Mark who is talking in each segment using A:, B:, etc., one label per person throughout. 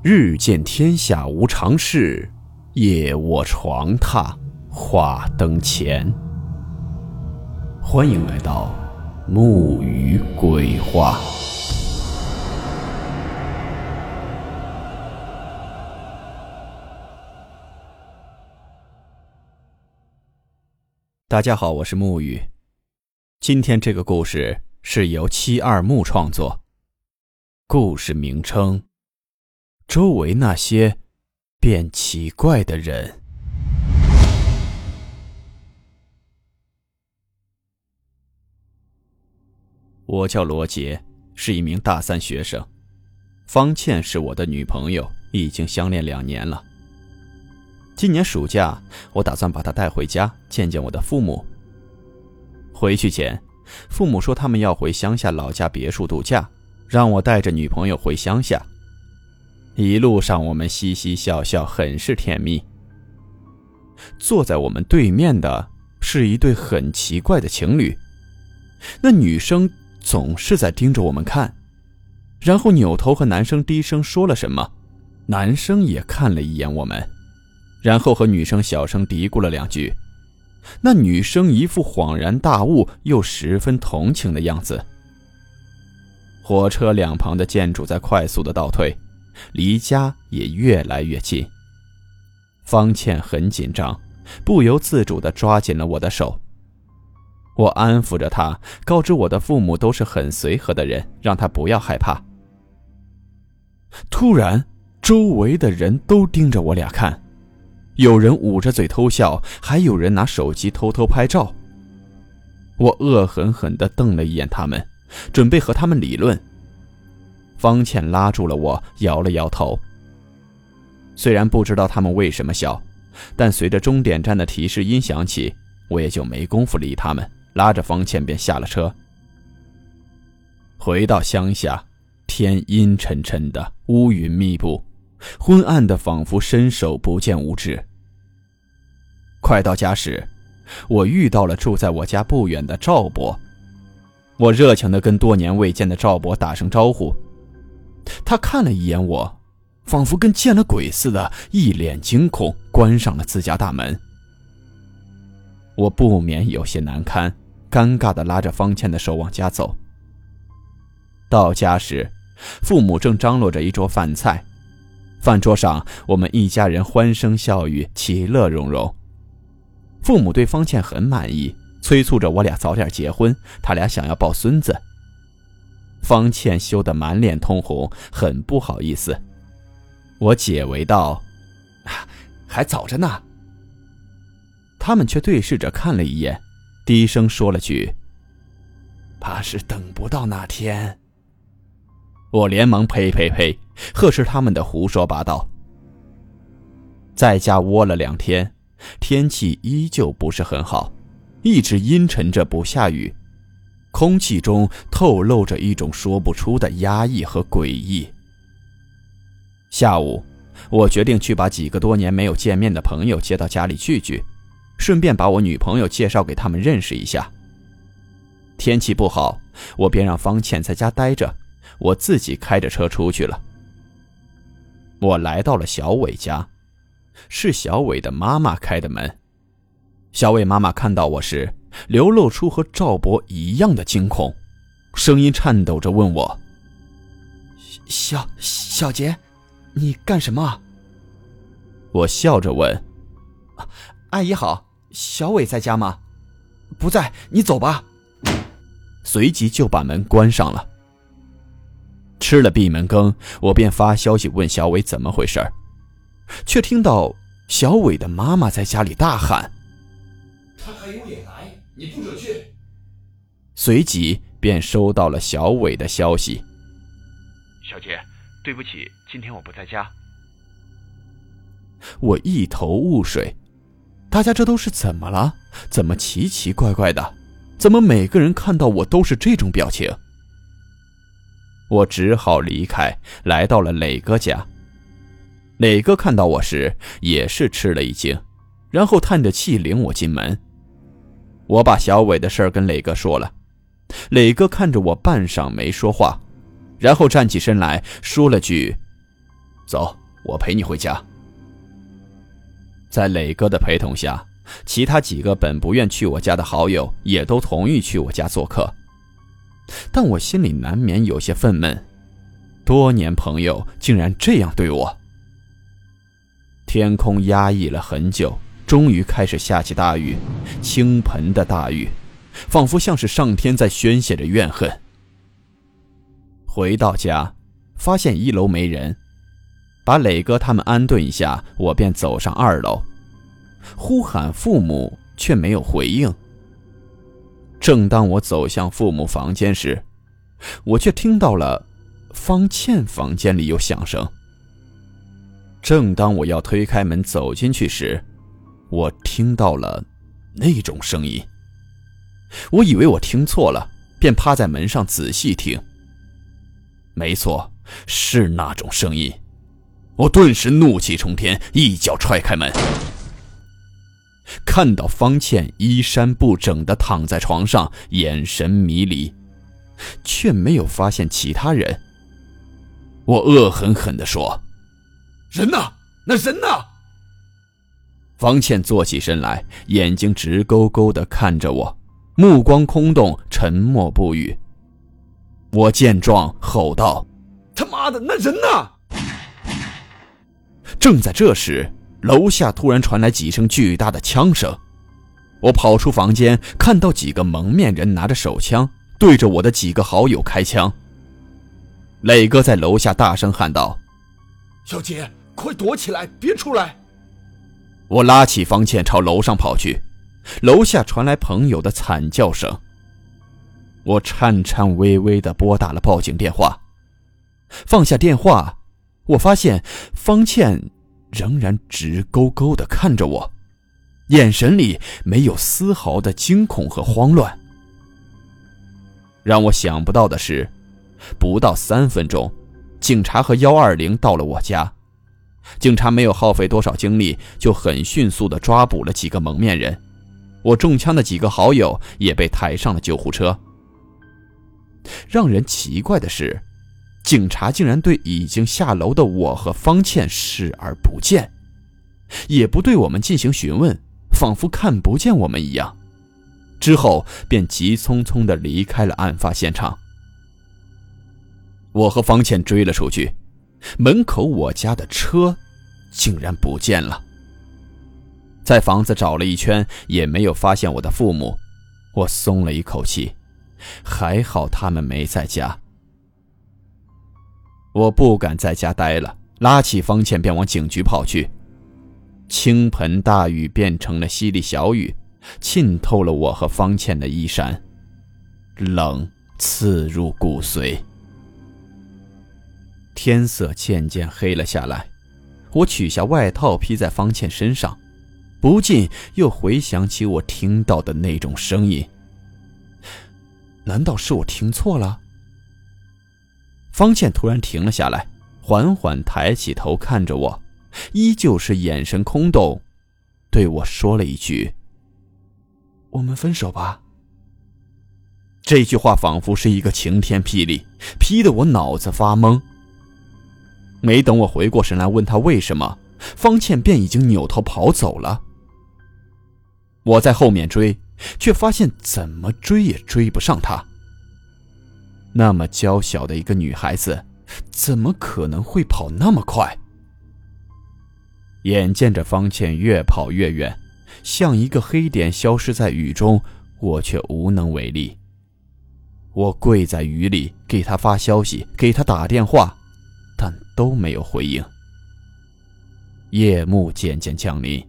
A: 日见天下无常事，夜卧床榻话灯前。欢迎来到木鱼鬼话。大家好，我是木鱼。今天这个故事是由七二木创作，故事名称。周围那些变奇怪的人。我叫罗杰，是一名大三学生。方倩是我的女朋友，已经相恋两年了。今年暑假，我打算把她带回家见见我的父母。回去前，父母说他们要回乡下老家别墅度假，让我带着女朋友回乡下。一路上，我们嘻嘻笑笑，很是甜蜜。坐在我们对面的是一对很奇怪的情侣，那女生总是在盯着我们看，然后扭头和男生低声说了什么，男生也看了一眼我们，然后和女生小声嘀咕了两句。那女生一副恍然大悟又十分同情的样子。火车两旁的建筑在快速的倒退。离家也越来越近。方倩很紧张，不由自主地抓紧了我的手。我安抚着她，告知我的父母都是很随和的人，让她不要害怕。突然，周围的人都盯着我俩看，有人捂着嘴偷笑，还有人拿手机偷偷拍照。我恶狠狠地瞪了一眼他们，准备和他们理论。方倩拉住了我，摇了摇头。虽然不知道他们为什么笑，但随着终点站的提示音响起，我也就没工夫理他们，拉着方倩便下了车。回到乡下，天阴沉沉的，乌云密布，昏暗的仿佛伸手不见五指。快到家时，我遇到了住在我家不远的赵伯，我热情地跟多年未见的赵伯打声招呼。他看了一眼我，仿佛跟见了鬼似的，一脸惊恐，关上了自家大门。我不免有些难堪，尴尬的拉着方倩的手往家走。到家时，父母正张罗着一桌饭菜，饭桌上我们一家人欢声笑语，其乐融融。父母对方倩很满意，催促着我俩早点结婚，他俩想要抱孙子。方倩羞得满脸通红，很不好意思。我解围道：“还早着呢。”他们却对视着看了一眼，低声说了句：“怕是等不到那天。”我连忙呸呸呸，呵斥他们的胡说八道。在家窝了两天，天气依旧不是很好，一直阴沉着不下雨。空气中透露着一种说不出的压抑和诡异。下午，我决定去把几个多年没有见面的朋友接到家里聚聚，顺便把我女朋友介绍给他们认识一下。天气不好，我便让方倩在家待着，我自己开着车出去了。我来到了小伟家，是小伟的妈妈开的门。小伟妈妈看到我时。流露出和赵博一样的惊恐，声音颤抖着问我：“
B: 小小杰，你干什么？”
A: 我笑着问：“
B: 阿姨好，小伟在家吗？不在，你走吧。”
A: 随即就把门关上了。吃了闭门羹，我便发消息问小伟怎么回事却听到小伟的妈妈在家里大喊：“
C: 他还有脸来！”你不准去。
A: 随即便收到了小伟的消息。
D: 小姐，对不起，今天我不在家。
A: 我一头雾水，大家这都是怎么了？怎么奇奇怪怪的？怎么每个人看到我都是这种表情？我只好离开，来到了磊哥家。磊哥看到我时也是吃了一惊，然后叹着气领我进门。我把小伟的事儿跟磊哥说了，磊哥看着我半晌没说话，然后站起身来说了句：“走，我陪你回家。在磊哥的陪同下，其他几个本不愿去我家的好友也都同意去我家做客。但我心里难免有些愤懑，多年朋友竟然这样对我。天空压抑了很久，终于开始下起大雨，倾盆的大雨，仿佛像是上天在宣泄着怨恨。回到家，发现一楼没人。把磊哥他们安顿一下，我便走上二楼，呼喊父母，却没有回应。正当我走向父母房间时，我却听到了方倩房间里有响声。正当我要推开门走进去时，我听到了那种声音。我以为我听错了，便趴在门上仔细听。没错，是那种声音。我顿时怒气冲天，一脚踹开门，看到方倩衣衫不整的躺在床上，眼神迷离，却没有发现其他人。我恶狠狠地说：“
C: 人呢？那人呢？”
A: 方倩坐起身来，眼睛直勾勾地看着我，目光空洞，沉默不语。我见状，吼道：“
C: 他妈的，那人呢？”
A: 正在这时，楼下突然传来几声巨大的枪声。我跑出房间，看到几个蒙面人拿着手枪对着我的几个好友开枪。磊哥在楼下大声喊道：“
C: 小杰，快躲起来，别出来！”
A: 我拉起方倩朝楼上跑去，楼下传来朋友的惨叫声。我颤颤巍巍地拨打了报警电话，放下电话。我发现方倩仍然直勾勾地看着我，眼神里没有丝毫的惊恐和慌乱。让我想不到的是，不到三分钟，警察和幺二零到了我家。警察没有耗费多少精力，就很迅速地抓捕了几个蒙面人。我中枪的几个好友也被抬上了救护车。让人奇怪的是。警察竟然对已经下楼的我和方倩视而不见，也不对我们进行询问，仿佛看不见我们一样。之后便急匆匆地离开了案发现场。我和方倩追了出去，门口我家的车竟然不见了。在房子找了一圈，也没有发现我的父母，我松了一口气，还好他们没在家。我不敢在家待了，拉起方倩便往警局跑去。倾盆大雨变成了淅沥小雨，浸透了我和方倩的衣衫，冷刺入骨髓。天色渐渐黑了下来，我取下外套披在方倩身上，不禁又回想起我听到的那种声音。难道是我听错了？方倩突然停了下来，缓缓抬起头看着我，依旧是眼神空洞，对我说了一句：“我们分手吧。”这句话仿佛是一个晴天霹雳，劈得我脑子发懵。没等我回过神来问他为什么，方倩便已经扭头跑走了。我在后面追，却发现怎么追也追不上她。那么娇小的一个女孩子，怎么可能会跑那么快？眼见着方倩越跑越远，像一个黑点消失在雨中，我却无能为力。我跪在雨里给她发消息，给她打电话，都没有回应。夜幕渐渐降临，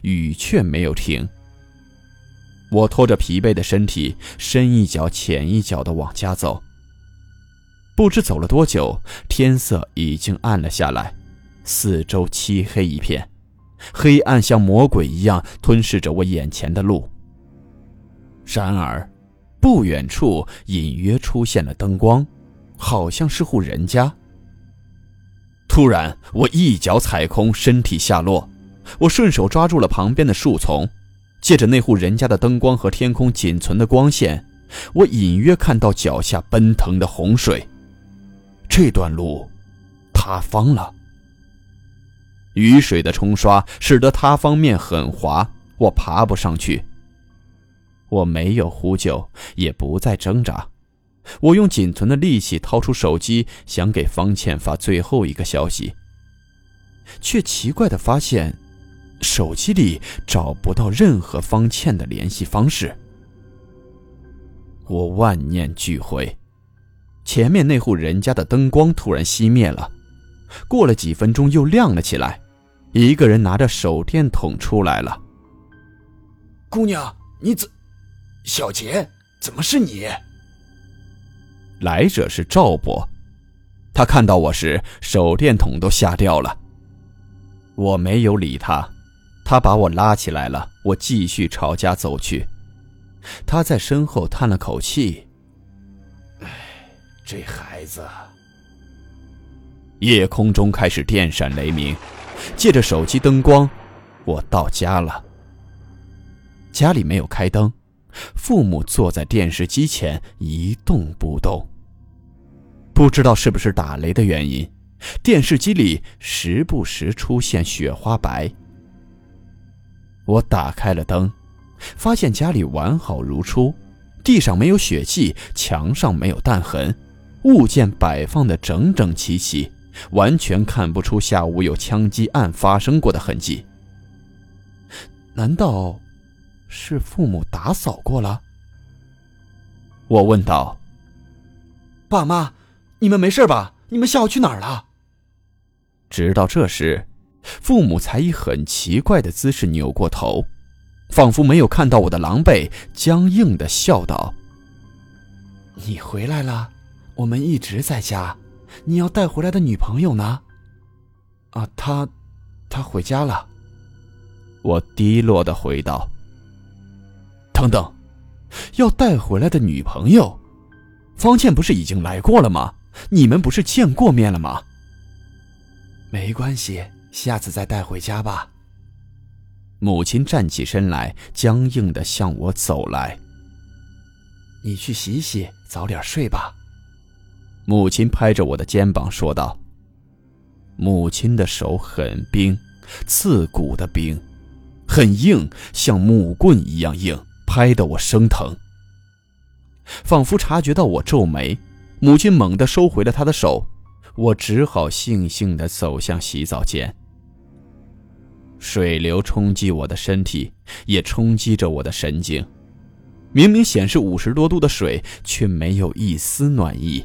A: 雨却没有停。我拖着疲惫的身体，深一脚浅一脚的往家走。不知走了多久，天色已经暗了下来，四周漆黑一片，黑暗像魔鬼一样吞噬着我眼前的路。然而，不远处隐约出现了灯光，好像是户人家。突然，我一脚踩空，身体下落，我顺手抓住了旁边的树丛，借着那户人家的灯光和天空仅存的光线，我隐约看到脚下奔腾的洪水。这段路，塌方了，雨水的冲刷使得塌方面很滑，我爬不上去。我没有呼救，也不再挣扎。我用仅存的力气掏出手机，想给方倩发最后一个消息，却奇怪的发现，手机里找不到任何方倩的联系方式。我万念俱灰，前面那户人家的灯光突然熄灭了，过了几分钟又亮了起来，一个人拿着手电筒出来了。
C: 姑娘，你怎？小杰，怎么是你？
A: 来者是赵伯，他看到我时，手电筒都吓掉了。我没有理他，他把我拉起来了。我继续朝家走去，他在身后叹了口气：“
C: 唉，这孩子。”
A: 夜空中开始电闪雷鸣，借着手机灯光，我到家了。家里没有开灯。父母坐在电视机前一动不动。不知道是不是打雷的原因，电视机里时不时出现雪花白。我打开了灯，发现家里完好如初，地上没有血迹，墙上没有弹痕，物件摆放的整整齐齐，完全看不出下午有枪击案发生过的痕迹。难道？是父母打扫过了。我问道：“
B: 爸妈，你们没事吧？你们下午去哪儿了？”
A: 直到这时，父母才以很奇怪的姿势扭过头，仿佛没有看到我的狼狈，僵硬的笑道：“
B: 你回来了，我们一直在家。你要带回来的女朋友呢？”“啊，她，她回家了。”
A: 我低落的回道。等等，要带回来的女朋友，方倩不是已经来过了吗？你们不是见过面了吗？
B: 没关系，下次再带回家吧。
A: 母亲站起身来，僵硬的向我走来。
B: 你去洗洗，早点睡吧。
A: 母亲拍着我的肩膀说道。母亲的手很冰，刺骨的冰，很硬，像木棍一样硬。拍得我生疼，仿佛察觉到我皱眉，母亲猛地收回了她的手，我只好悻悻地走向洗澡间。水流冲击我的身体，也冲击着我的神经。明明显示五十多度的水，却没有一丝暖意，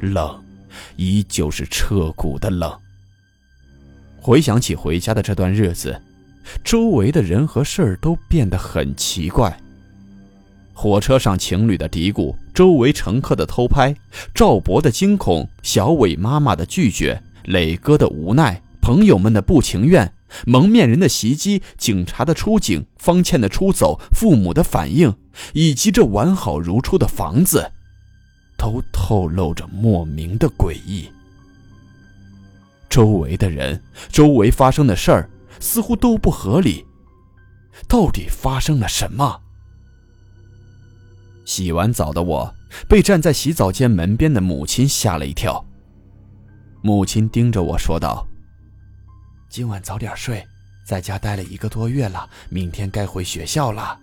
A: 冷，依旧是彻骨的冷。回想起回家的这段日子。周围的人和事儿都变得很奇怪。火车上情侣的嘀咕，周围乘客的偷拍，赵博的惊恐，小伟妈妈的拒绝，磊哥的无奈，朋友们的不情愿，蒙面人的袭击，警察的出警，方倩的出走，父母的反应，以及这完好如初的房子，都透露着莫名的诡异。周围的人，周围发生的事儿。似乎都不合理，到底发生了什么？洗完澡的我被站在洗澡间门边的母亲吓了一跳。母亲盯着我说道：“
B: 今晚早点睡，在家待了一个多月了，明天该回学校了。”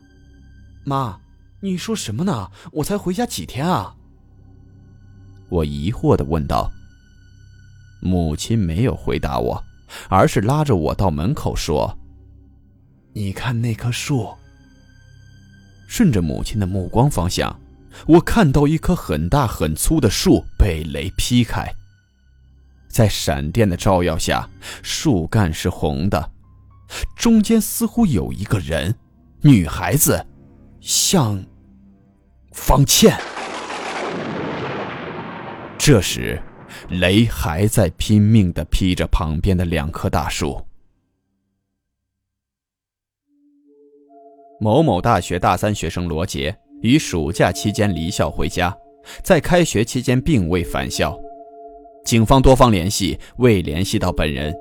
B: 妈，你说什么呢？我才回家几天啊！
A: 我疑惑的问道。母亲没有回答我。而是拉着我到门口说：“
B: 你看那棵树。”
A: 顺着母亲的目光方向，我看到一棵很大很粗的树被雷劈开，在闪电的照耀下，树干是红的，中间似乎有一个人，女孩子，像方倩。这时。雷还在拼命地劈着旁边的两棵大树。某某大学大三学生罗杰于暑假期间离校回家，在开学期间并未返校。警方多方联系未联系到本人。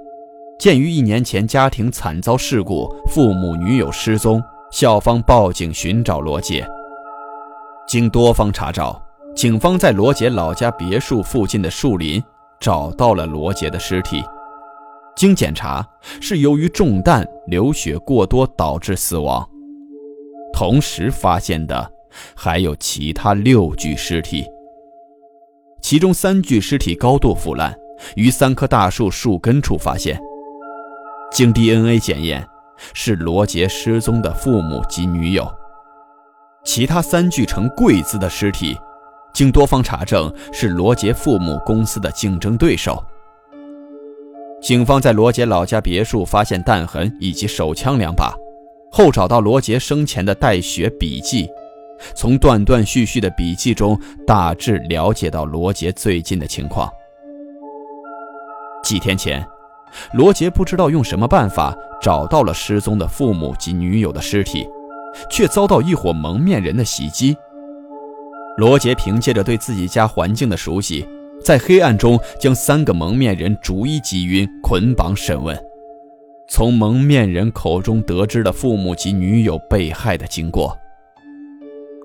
A: 鉴于一年前家庭惨遭事故，父母女友失踪，校方报警寻找罗杰。经多方查找。警方在罗杰老家别墅附近的树林找到了罗杰的尸体。经检查是由于中弹流血过多导致死亡。同时发现的还有其他六具尸体，其中三具尸体高度腐烂，于三棵大树树根处发现。经 DNA 检验，是罗杰失踪的父母及女友。其他三具呈跪姿的尸体，经多方查证是罗杰父母公司的竞争对手。警方在罗杰老家别墅发现弹痕以及手枪两把，后找到罗杰生前的带血笔记，从断断续续的笔记中大致了解到罗杰最近的情况。几天前，罗杰不知道用什么办法找到了失踪的父母及女友的尸体。却遭到一伙蒙面人的袭击。罗杰凭借着对自己家环境的熟悉，在黑暗中将三个蒙面人逐一击晕、捆绑审问。从蒙面人口中得知了父母及女友被害的经过。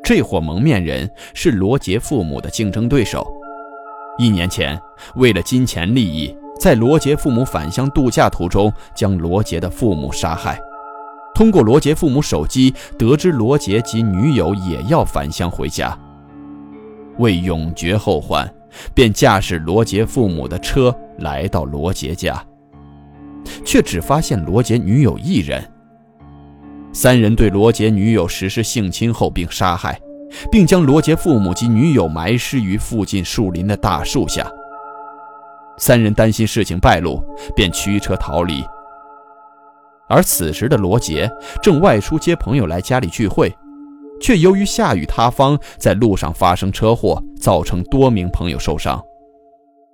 A: 这伙蒙面人是罗杰父母的竞争对手。一年前，为了金钱利益，在罗杰父母返乡度假途中将罗杰的父母杀害。通过罗杰父母手机得知，罗杰及女友也要返乡回家。为永绝后患，便驾驶罗杰父母的车来到罗杰家，却只发现罗杰女友一人。三人对罗杰女友实施性侵后并杀害，并将罗杰父母及女友埋尸于附近树林的大树下。三人担心事情败露，便驱车逃离。而此时的罗杰正外出接朋友来家里聚会，却由于下雨塌方，在路上发生车祸，造成多名朋友受伤，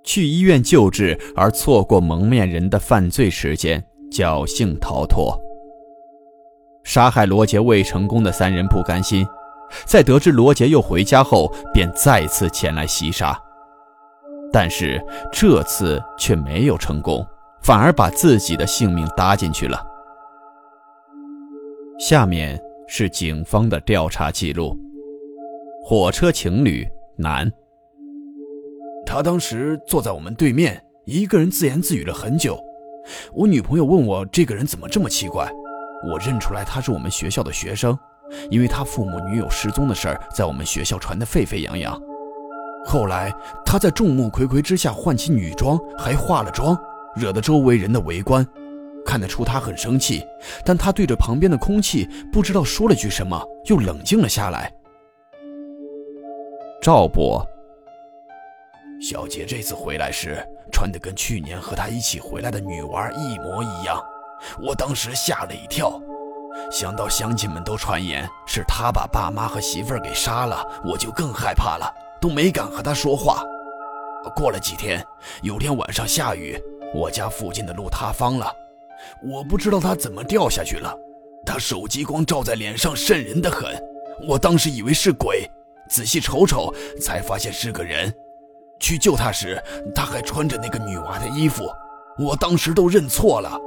A: 去医院救治而错过蒙面人的犯罪时间，侥幸逃脱。杀害罗杰未成功的三人不甘心，在得知罗杰又回家后，便再次前来袭杀，但是这次却没有成功，反而把自己的性命搭进去了。下面是警方的调查记录。火车情侣男，
C: 他当时坐在我们对面，一个人自言自语了很久。我女朋友问我这个人怎么这么奇怪，我认出来他是我们学校的学生，因为他父母女友失踪的事儿在我们学校传得沸沸扬扬。后来他在众目睽睽之下换起女装，还化了妆，惹得周围人的围观。看得出他很生气，但他对着旁边的空气不知道说了句什么，又冷静了下来。
A: 赵博，
C: 小杰这次回来时穿的跟去年和他一起回来的女娃一模一样，我当时吓了一跳，想到乡亲们都传言是他把爸妈和媳妇儿给杀了，我就更害怕了，都没敢和他说话。过了几天，有天晚上下雨，我家附近的路塌方了。我不知道他怎么掉下去了，他手机光照在脸上，瘆人的很。我当时以为是鬼，仔细瞅瞅才发现是个人。去救他时，他还穿着那个女娃的衣服，我当时都认错了。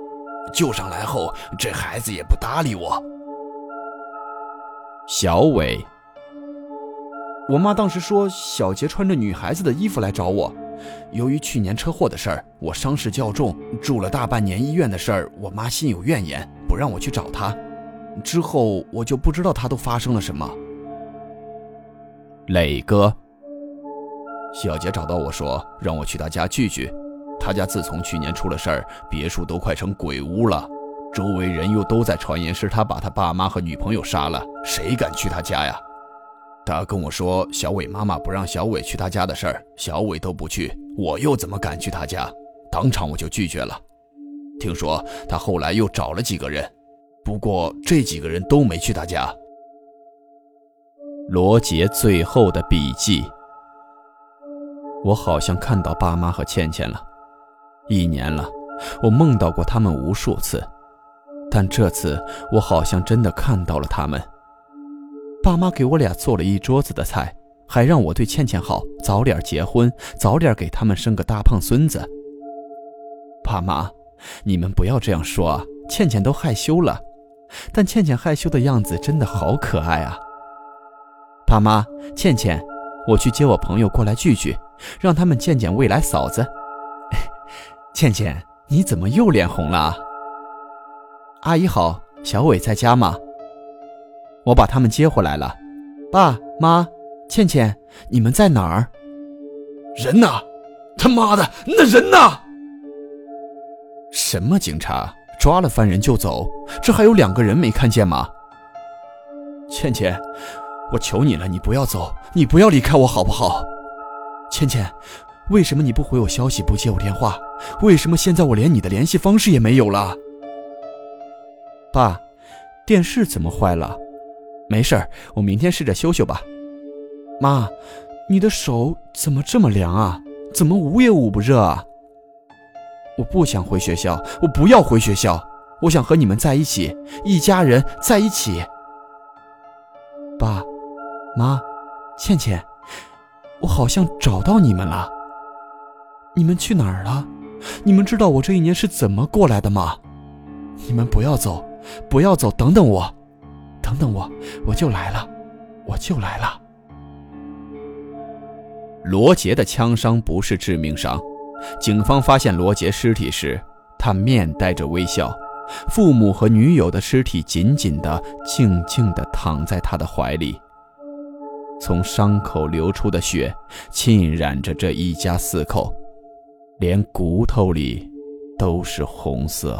C: 救上来后，这孩子也不搭理我。
A: 小伟，
B: 我妈当时说小杰穿着女孩子的衣服来找我。由于去年车祸的事儿，我伤势较重，住了大半年医院的事儿，我妈心有怨言，不让我去找她。之后我就不知道她都发生了什么。
A: 磊哥，
B: 小杰找到我说让我去他家聚聚，他家自从去年出了事儿，别墅都快成鬼屋了，周围人又都在传言是他把他爸妈和女朋友杀了，谁敢去他家呀？他跟我说，小伟妈妈不让小伟去他家的事儿，小伟都不去，我又怎么敢去他家？当场我就拒绝了。听说他后来又找了几个人，不过这几个人都没去他家。
A: 罗杰最后的笔记。我好像看到爸妈和倩倩了，一年了，我梦到过他们无数次，但这次我好像真的看到了他们。爸妈给我俩做了一桌子的菜，还让我对倩倩好，早点结婚，早点给他们生个大胖孙子。爸妈，你们不要这样说！倩倩都害羞了，但倩倩害羞的样子真的好可爱啊。爸妈，倩倩，我去接我朋友过来聚聚，让他们见见未来嫂子。倩倩，你怎么又脸红了？阿姨好，小伟在家吗？我把他们接回来了。爸妈，倩倩，你们在哪儿？
C: 人呢？他妈的，那人呢？
A: 什么警察？抓了犯人就走？这还有两个人没看见吗？倩倩，我求你了，你不要走，你不要离开我好不好？倩倩，为什么你不回我消息，不接我电话？为什么现在我连你的联系方式也没有了？爸，电视怎么坏了？没事儿，我明天试着修修吧。妈，你的手怎么这么凉啊？怎么捂也捂不热啊？我不想回学校，我不要回学校，我想和你们在一起，一家人在一起。爸，妈，倩倩，我好像找到你们了。你们去哪儿了？你们知道我这一年是怎么过来的吗？你们不要走，不要走，等等我，等等我，我就来了，我就来了。罗杰的枪伤不是致命伤，警方发现罗杰尸体时，他面带着微笑，父母和女友的尸体紧紧的、静静的躺在他的怀里。从伤口流出的血浸染着这一家四口。连骨头里都是红色。